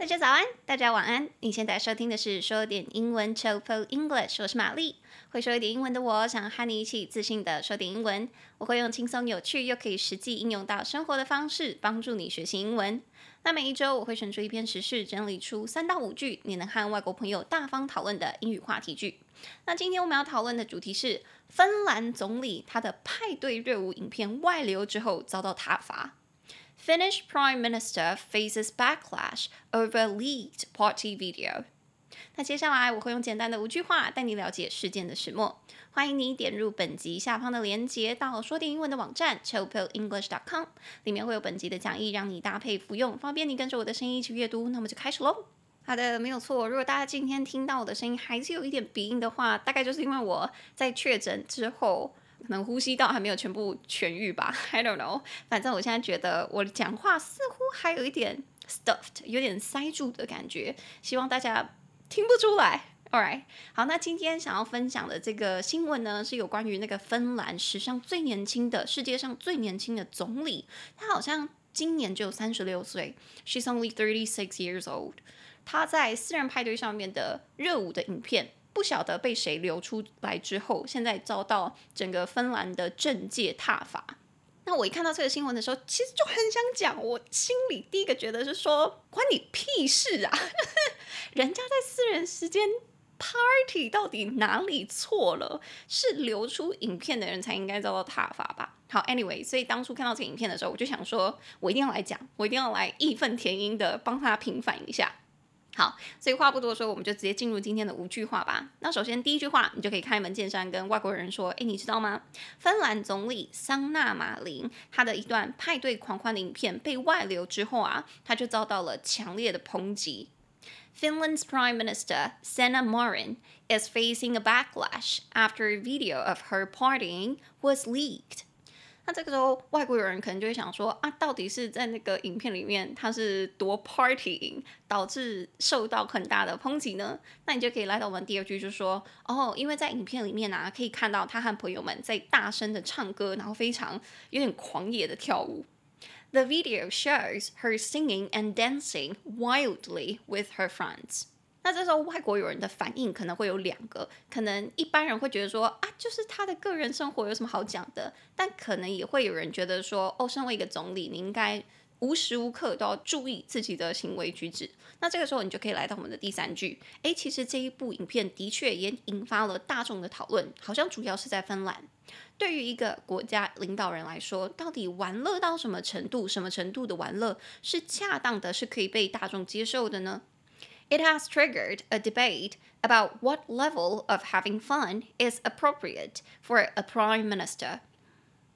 大家早安，大家晚安。你现在收听的是说点英文 Chill English，我是玛丽。会说一点英文的我，想和你一起自信的说点英文。我会用轻松有趣又可以实际应用到生活的方式，帮助你学习英文。那每一周我会选出一篇时事，整理出三到五句你能和外国朋友大方讨论的英语话题句。那今天我们要讨论的主题是芬兰总理他的派对热舞影片外流之后遭到挞伐。Finnish Prime Minister faces backlash over leaked party video。那接下来我会用简单的五句话带你了解事件的始末。欢迎你点入本集下方的链接到说点英文的网站 chillpillenglish.com，里面会有本集的讲义让你搭配服用，方便你跟着我的声音一起阅读。那么就开始喽。好的，没有错。如果大家今天听到我的声音还是有一点鼻音的话，大概就是因为我在确诊之后。能呼吸道还没有全部痊愈吧，I don't know。反正我现在觉得我讲话似乎还有一点 stuffed，有点塞住的感觉，希望大家听不出来。All right，好，那今天想要分享的这个新闻呢，是有关于那个芬兰史上最年轻的、世界上最年轻的总理，他好像今年只有三十六岁，She's only thirty six years old。他在私人派对上面的热舞的影片。不晓得被谁流出来之后，现在遭到整个芬兰的政界挞伐。那我一看到这个新闻的时候，其实就很想讲，我心里第一个觉得是说，关你屁事啊！人家在私人时间 party 到底哪里错了？是流出影片的人才应该遭到挞伐吧？好，anyway，所以当初看到这个影片的时候，我就想说，我一定要来讲，我一定要来义愤填膺的帮他平反一下。好，所以话不多说，我们就直接进入今天的五句话吧。那首先第一句话，你就可以开门见山跟外国人说：“诶，你知道吗？芬兰总理桑纳马林他的一段派对狂欢的影片被外流之后啊，他就遭到了强烈的抨击。Finland's Prime Minister Sanna Marin is facing a backlash after a video of her partying was leaked.” 那这个时候，外国人可能就会想说啊，到底是在那个影片里面，他是多 partying 导致受到很大的抨击呢？那你就可以来到我们第二句，就说哦，因为在影片里面啊，可以看到他和朋友们在大声的唱歌，然后非常有点狂野的跳舞。The video shows her singing and dancing wildly with her friends. 那这时候，外国友人的反应可能会有两个，可能一般人会觉得说啊，就是他的个人生活有什么好讲的，但可能也会有人觉得说，哦，身为一个总理，你应该无时无刻都要注意自己的行为举止。那这个时候，你就可以来到我们的第三句，诶，其实这一部影片的确也引发了大众的讨论，好像主要是在芬兰。对于一个国家领导人来说，到底玩乐到什么程度，什么程度的玩乐是恰当的，是可以被大众接受的呢？It has triggered a debate about what level of having fun is appropriate for a prime minister.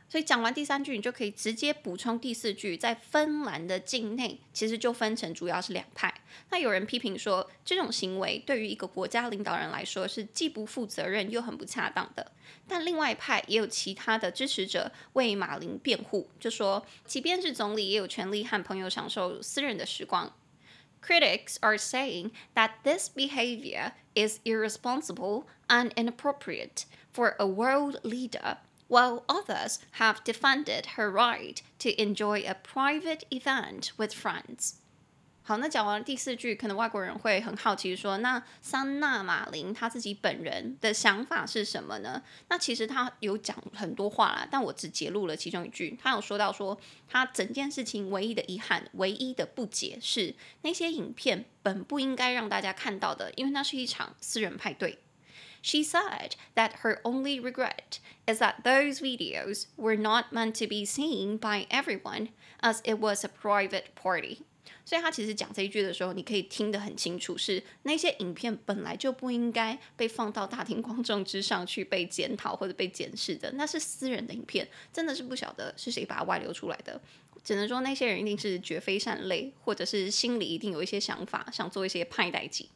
所以讲完第三句，你就可以直接补充第四句。在芬兰的境内，其实就分成主要是两派。那有人批评说，这种行为对于一个国家领导人来说是既不负责任又很不恰当的。但另外一派也有其他的支持者为马林辩护，就说，即便是总理，也有权利和朋友享受私人的时光。Critics are saying that this behavior is irresponsible and inappropriate for a world leader, while others have defended her right to enjoy a private event with friends. 好，那讲完第四句，可能外国人会很好奇说，那桑纳马林他自己本人的想法是什么呢？那其实他有讲很多话啦，但我只截录了其中一句。他有说到说，他整件事情唯一的遗憾、唯一的不解是，那些影片本不应该让大家看到的，因为那是一场私人派对。She said that her only regret is that those videos were not meant to be seen by everyone, as it was a private party. 所以他其实讲这一句的时候，你可以听得很清楚，是那些影片本来就不应该被放到大庭广众之上去被检讨或者被检视的，那是私人的影片，真的是不晓得是谁把它外流出来的，只能说那些人一定是绝非善类，或者是心里一定有一些想法，想做一些派代志。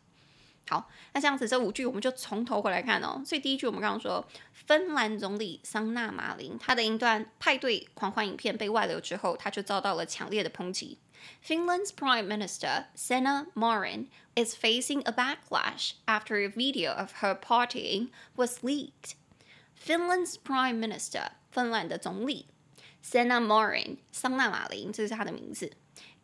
好，那这样子这五句我们就从头回来看哦。所以第一句我们刚刚说，芬兰总理桑纳马林他的一段派对狂欢影片被外流之后，他就遭到了强烈的抨击。Finland's Prime Minister Sanna Marin is facing a backlash after a video of her partying was leaked. Finland's Prime Minister 芬兰的总理 Sanna Marin 桑纳马林这是他的名字，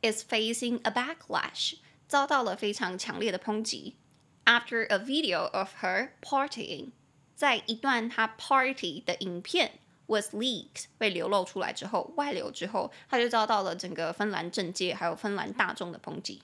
is facing a backlash。 遭到了非常强烈的抨击。After a video of her partying，在一段她 party 的影片 was leaked 被流露出来之后，外流之后，他就遭到了整个芬兰政界还有芬兰大众的抨击。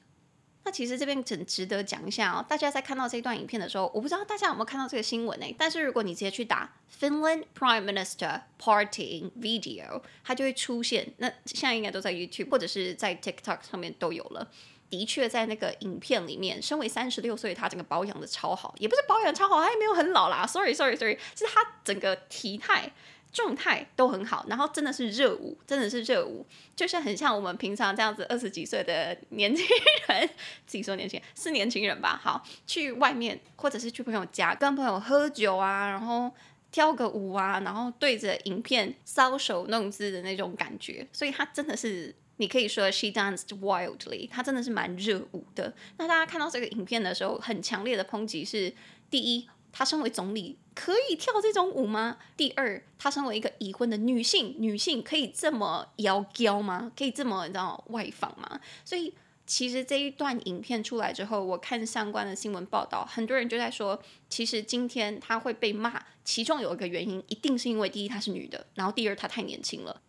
那其实这边很值得讲一下哦，大家在看到这段影片的时候，我不知道大家有没有看到这个新闻呢？但是如果你直接去打 Finland Prime Minister Party Video，它就会出现。那现在应该都在 YouTube 或者是在 TikTok 上面都有了。的确，在那个影片里面，身为三十六岁，他整个保养的超好，也不是保养超好，他也没有很老啦。Sorry，Sorry，Sorry，是他整个体态。状态都很好，然后真的是热舞，真的是热舞，就是很像我们平常这样子二十几岁的年轻人，自己说年轻人是年轻人吧？好，去外面或者是去朋友家跟朋友喝酒啊，然后跳个舞啊，然后对着影片搔首弄姿的那种感觉，所以他真的是你可以说 she danced wildly，他真的是蛮热舞的。那大家看到这个影片的时候，很强烈的抨击是第一。她身为总理，可以跳这种舞吗？第二，她身为一个已婚的女性，女性可以这么妖娇吗？可以这么你知道外放吗？所以其实这一段影片出来之后，我看相关的新闻报道，很多人就在说，其实今天她会被骂，其中有一个原因，一定是因为第一她是女的，然后第二她太年轻了。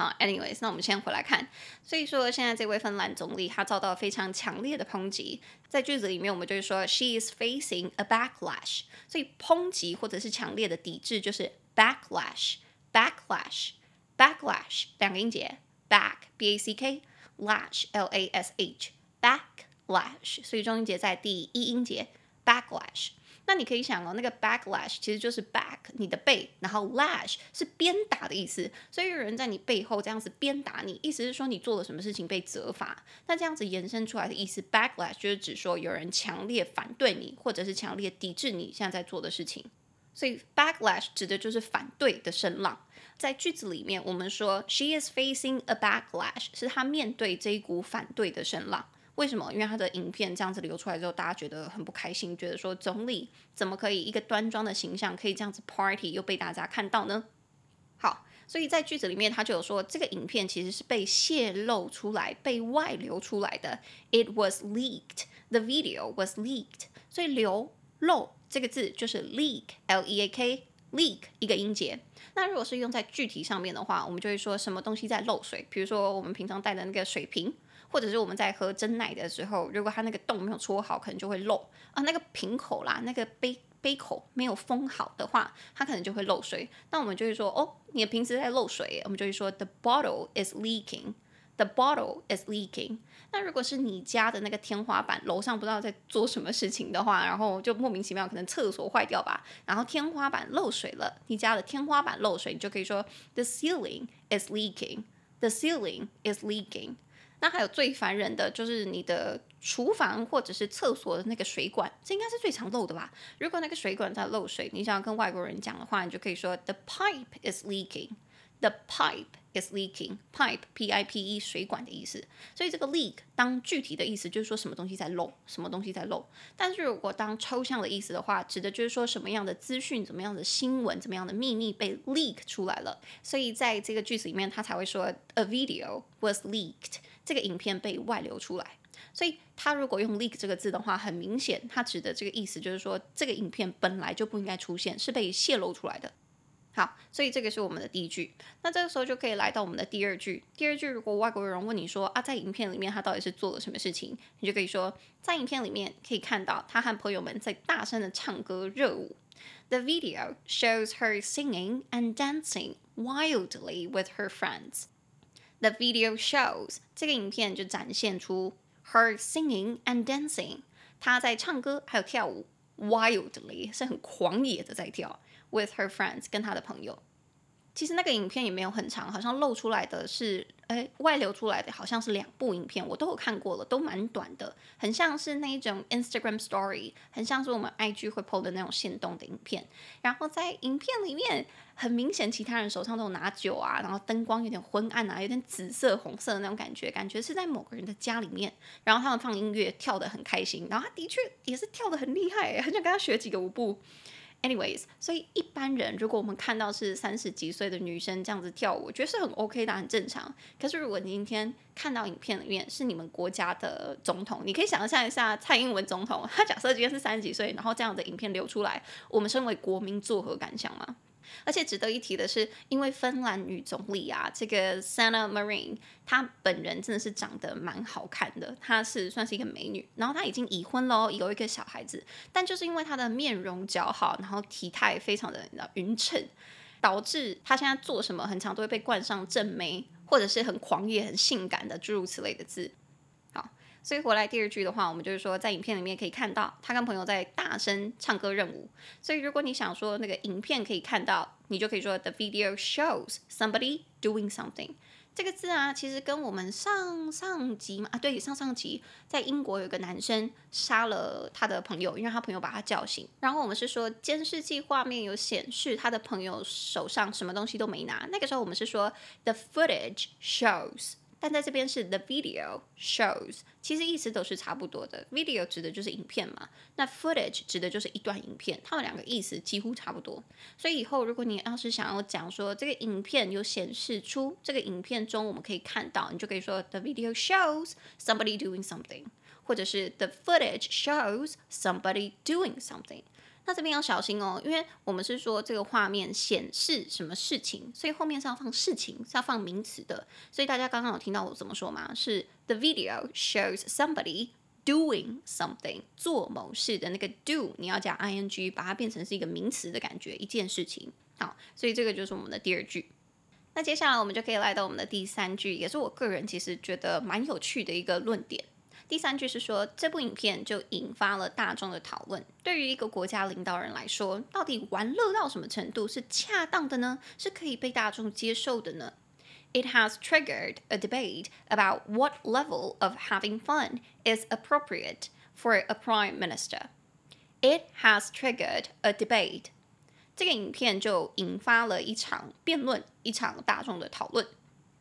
好，anyways，那我们先回来看。所以说，现在这位芬兰总理他遭到非常强烈的抨击，在句子里面我们就是说，she is facing a backlash。所以抨击或者是强烈的抵制就是 backlash，backlash，backlash，两个音节，back b a c k lash l a s h，backlash，所以重音节在第一音节，backlash。那你可以想哦，那个 backlash 其实就是 back 你的背，然后 lash 是鞭打的意思，所以有人在你背后这样子鞭打你，意思是说你做了什么事情被责罚。那这样子延伸出来的意思，backlash 就是指说有人强烈反对你，或者是强烈抵制你现在在做的事情。所以 backlash 指的就是反对的声浪。在句子里面，我们说 she is facing a backlash，是她面对这一股反对的声浪。为什么？因为他的影片这样子流出来之后，大家觉得很不开心，觉得说总理怎么可以一个端庄的形象可以这样子 party 又被大家看到呢？好，所以在句子里面他就有说，这个影片其实是被泄露出来、被外流出来的。It was leaked. The video was leaked. 所以流漏这个字就是 leak，L-E-A-K，leak 一个音节。那如果是用在具体上面的话，我们就会说什么东西在漏水，比如说我们平常带的那个水瓶。或者是我们在喝真奶的时候，如果它那个洞没有戳好，可能就会漏啊。那个瓶口啦，那个杯杯口没有封好的话，它可能就会漏水。那我们就会说，哦，你的瓶子在漏水。我们就会说，the bottle is leaking. The bottle is leaking. 那如果是你家的那个天花板，楼上不知道在做什么事情的话，然后就莫名其妙，可能厕所坏掉吧，然后天花板漏水了，你家的天花板漏水，你就可以说，the ceiling is leaking. The ceiling is leaking. 那还有最烦人的就是你的厨房或者是厕所的那个水管，这应该是最常漏的吧？如果那个水管在漏水，你想要跟外国人讲的话，你就可以说 The pipe is leaking. The pipe is leaking. Pipe, P-I-P-E，水管的意思。所以这个 leak 当具体的意思就是说什么东西在漏，什么东西在漏。但是如果当抽象的意思的话，指的就是说什么样的资讯、怎么样的新闻、怎么样的秘密被 leak 出来了。所以在这个句子里面，他才会说 A video was leaked. 这个影片被外流出来，所以他如果用 leak 这个字的话，很明显，他指的这个意思就是说，这个影片本来就不应该出现，是被泄露出来的。好，所以这个是我们的第一句。那这个时候就可以来到我们的第二句。第二句，如果外国人问你说啊，在影片里面他到底是做了什么事情，你就可以说，在影片里面可以看到他和朋友们在大声的唱歌热舞。The video shows her singing and dancing wildly with her friends. The video shows 这个影片就展现出 her singing and dancing，她在唱歌还有跳舞，wildly 是很狂野的在跳，with her friends 跟她的朋友。其实那个影片也没有很长，好像露出来的是。哎，外流出来的好像是两部影片，我都有看过了，都蛮短的，很像是那一种 Instagram Story，很像是我们 IG 会 PO 的那种现动的影片。然后在影片里面，很明显其他人手上都有拿酒啊，然后灯光有点昏暗啊，有点紫色、红色的那种感觉，感觉是在某个人的家里面。然后他们放音乐，跳得很开心，然后他的确也是跳得很厉害，很想跟他学几个舞步。Anyways，所以一般人如果我们看到是三十几岁的女生这样子跳舞，我觉得是很 OK 的，很正常。可是如果你今天看到影片里面是你们国家的总统，你可以想象一下蔡英文总统，他假设今天是三十几岁，然后这样的影片流出来，我们身为国民作何感想吗？而且值得一提的是，因为芬兰女总理啊，这个 Sanna Marin，她本人真的是长得蛮好看的，她是算是一个美女。然后她已经已婚喽，有一个小孩子。但就是因为她的面容姣好，然后体态非常的匀称，导致她现在做什么，很常都会被冠上正妹，或者是很狂野、很性感的诸如此类的字。所以回来第二句的话，我们就是说，在影片里面可以看到他跟朋友在大声唱歌任务。所以如果你想说那个影片可以看到，你就可以说 The video shows somebody doing something。这个字啊，其实跟我们上上集嘛啊，对，上上集在英国有个男生杀了他的朋友，因为他朋友把他叫醒。然后我们是说监视器画面有显示他的朋友手上什么东西都没拿。那个时候我们是说 The footage shows。但在这边是 the video shows，其实意思都是差不多的。video 指的就是影片嘛，那 footage 指的就是一段影片，它们两个意思几乎差不多。所以以后如果你要是想要讲说这个影片有显示出这个影片中我们可以看到，你就可以说 the video shows somebody doing something，或者是 the footage shows somebody doing something。那这边要小心哦，因为我们是说这个画面显示什么事情，所以后面是要放事情，是要放名词的。所以大家刚刚有听到我怎么说吗？是 the video shows somebody doing something，做某事的那个 do，你要加 ing，把它变成是一个名词的感觉，一件事情。好，所以这个就是我们的第二句。那接下来我们就可以来到我们的第三句，也是我个人其实觉得蛮有趣的一个论点。第三句是说，这部影片就引发了大众的讨论。对于一个国家领导人来说，到底玩乐到什么程度是恰当的呢？是可以被大众接受的呢？It has triggered a debate about what level of having fun is appropriate for a prime minister. It has triggered a debate. 这个影片就引发了一场辩论，一场大众的讨论，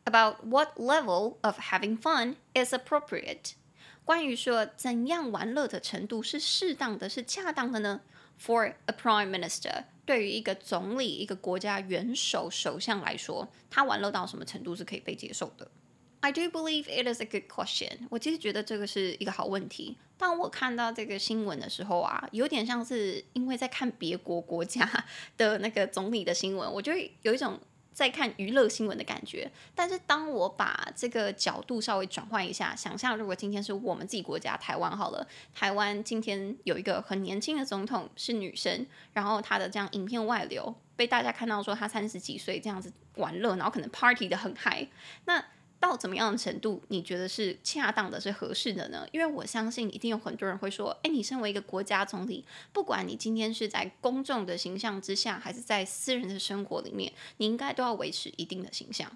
about what level of having fun is appropriate. 关于说怎样玩乐的程度是适当的，是恰当的呢？For a prime minister，对于一个总理、一个国家元首、首相来说，他玩乐到什么程度是可以被接受的？I do believe it is a good question。我其实觉得这个是一个好问题。当我看到这个新闻的时候啊，有点像是因为在看别国国家的那个总理的新闻，我就有一种。在看娱乐新闻的感觉，但是当我把这个角度稍微转换一下，想象如果今天是我们自己国家台湾好了，台湾今天有一个很年轻的总统是女生，然后她的这样影片外流，被大家看到说她三十几岁这样子玩乐，然后可能 party 的很嗨，那。到怎么样的程度，你觉得是恰当的、是合适的呢？因为我相信一定有很多人会说：“诶，你身为一个国家总理，不管你今天是在公众的形象之下，还是在私人的生活里面，你应该都要维持一定的形象。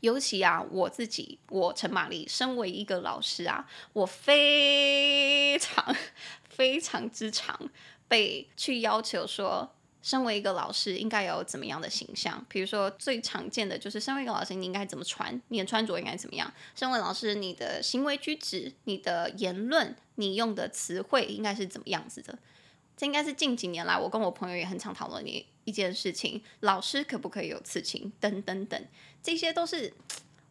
尤其啊，我自己，我陈玛丽，身为一个老师啊，我非常 非常之常被去要求说。”身为一个老师，应该有怎么样的形象？比如说，最常见的就是，身为一个老师，你应该怎么穿？你的穿着应该怎么样？身为老师，你的行为举止、你的言论、你用的词汇应该是怎么样子的？这应该是近几年来，我跟我朋友也很常讨论的一件事情：老师可不可以有刺青？等等等，这些都是。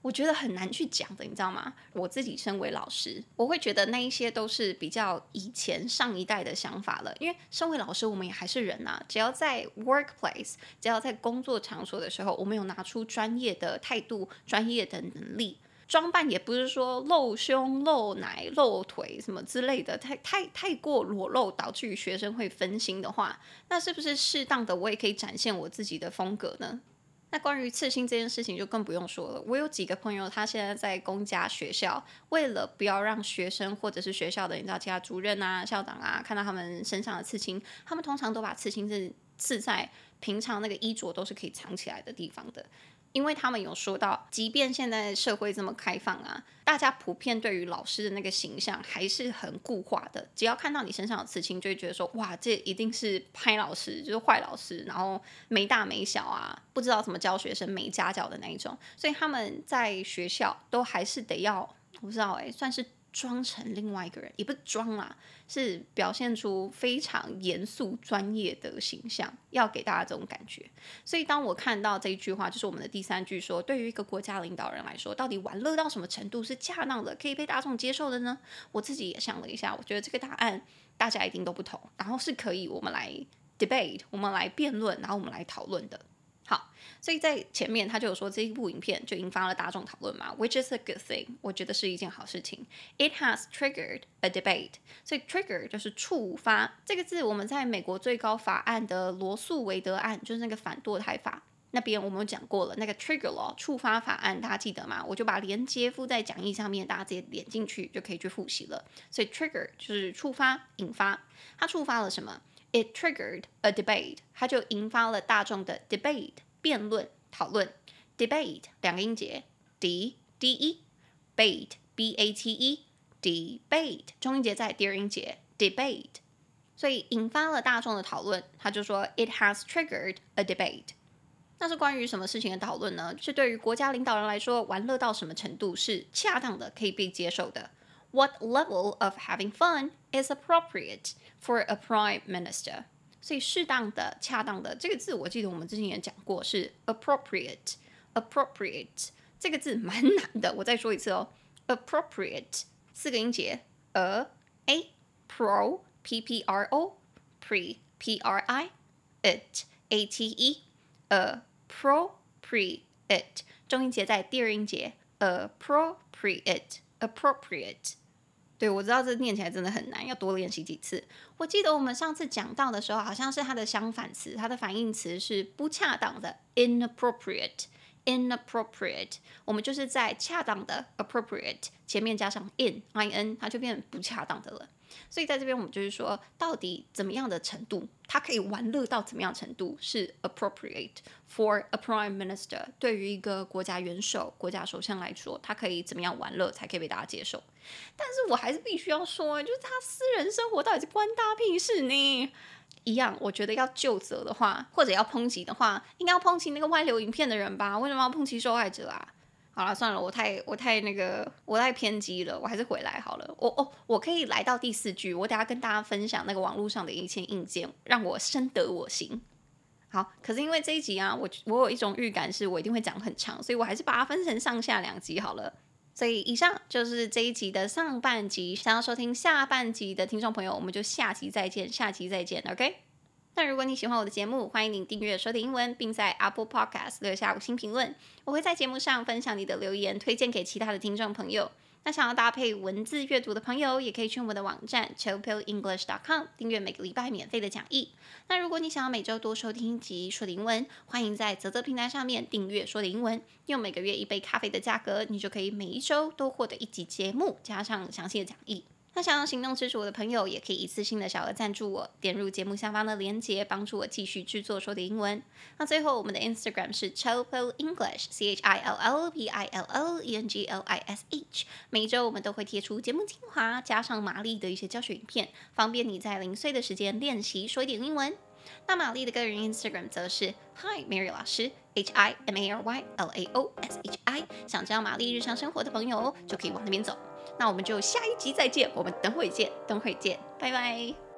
我觉得很难去讲的，你知道吗？我自己身为老师，我会觉得那一些都是比较以前上一代的想法了。因为身为老师，我们也还是人呐。只要在 workplace，只要在工作场所的时候，我们有拿出专业的态度、专业的能力，装扮也不是说露胸、露奶、露腿什么之类的，太太太过裸露，导致于学生会分心的话，那是不是适当的我也可以展现我自己的风格呢？那关于刺青这件事情就更不用说了。我有几个朋友，他现在在公家学校，为了不要让学生或者是学校的你知道其他主任啊、校长啊看到他们身上的刺青，他们通常都把刺青是刺在平常那个衣着都是可以藏起来的地方的。因为他们有说到，即便现在社会这么开放啊，大家普遍对于老师的那个形象还是很固化的。只要看到你身上有刺青，就会觉得说，哇，这一定是拍老师，就是坏老师，然后没大没小啊，不知道怎么教学生，没家教的那一种。所以他们在学校都还是得要，我不知道哎，算是装成另外一个人，也不是装啦，是表现出非常严肃专业的形象，要给大家这种感觉。所以当我看到这一句话，就是我们的第三句说，对于一个国家领导人来说，到底玩乐到什么程度是恰当的，可以被大众接受的呢？我自己也想了一下，我觉得这个答案大家一定都不同，然后是可以我们来 debate，我们来辩论，然后我们来讨论的。所以在前面他就有说这一部影片就引发了大众讨论嘛，which is a good thing，我觉得是一件好事情。It has triggered a debate，所以 trigger 就是触发这个字，我们在美国最高法案的罗诉韦德案，就是那个反堕胎法那边我们有讲过了，那个 trigger law 触发法案，大家记得吗？我就把连接附在讲义上面，大家直接点进去就可以去复习了。所以 trigger 就是触发、引发，它触发了什么？It triggered a debate，它就引发了大众的 debate 辩论讨论。debate 两个音节，d d e bate b a t e debate 中音节在第二音节 debate，所以引发了大众的讨论。他就说 It has triggered a debate。那是关于什么事情的讨论呢？是对于国家领导人来说，玩乐到什么程度是恰当的，可以被接受的？What level of having fun is appropriate for a prime minister？ 所以适当的、恰当的这个字，我记得我们之前也讲过，是 appropriate。appropriate 这个字蛮难的，我再说一次哦。appropriate 四个音节，a a pro p p r o pre p r i it a t e appropriate 中音节在第二音节，appropriate appropriate。对，我知道这念起来真的很难，要多练习几次。我记得我们上次讲到的时候，好像是它的相反词，它的反义词是不恰当的，inappropriate。inappropriate，我们就是在恰当的 appropriate 前面加上 in i n，它就变不恰当的了。所以在这边我们就是说，到底怎么样的程度，他可以玩乐到怎么样程度是 appropriate for a prime minister。对于一个国家元首、国家首相来说，他可以怎么样玩乐才可以被大家接受？但是我还是必须要说，就是他私人生活到底是关大屁事呢？一样，我觉得要就责的话，或者要抨击的话，应该要抨击那个外流影片的人吧？为什么要抨击受害者啊？好了，算了，我太我太那个我太偏激了，我还是回来好了。我哦，我可以来到第四句，我等下跟大家分享那个网络上的一切硬件，让我深得我心。好，可是因为这一集啊，我我有一种预感，是我一定会讲很长，所以我还是把它分成上下两集好了。所以以上就是这一集的上半集，想要收听下半集的听众朋友，我们就下集再见，下集再见，OK？那如果你喜欢我的节目，欢迎你订阅说点英文，并在 Apple Podcast 留下五星评论，我会在节目上分享你的留言，推荐给其他的听众朋友。那想要搭配文字阅读的朋友，也可以去我们的网站 c h o p i l e n g l i s h c o m 订阅每个礼拜免费的讲义。那如果你想要每周多收听一集说点英文，欢迎在泽泽平台上面订阅说点英文，用每个月一杯咖啡的价格，你就可以每一周都获得一集节目，加上详细的讲义。那想要行动支持我的朋友，也可以一次性的小额赞助我，点入节目下方的链接，帮助我继续制作说点英文。那最后，我们的 Instagram 是 Chillpill English C H I L L P I L O E N G L I S H。每周我们都会贴出节目精华，加上玛丽的一些教学影片，方便你在零碎的时间练习说一点英文。那玛丽的个人 Instagram 则是 Hi Mary 老师，H I M A R Y L A O S H I。想知道玛丽日常生活的朋友，就可以往那边走。那我们就下一集再见，我们等会见，等会见，拜拜。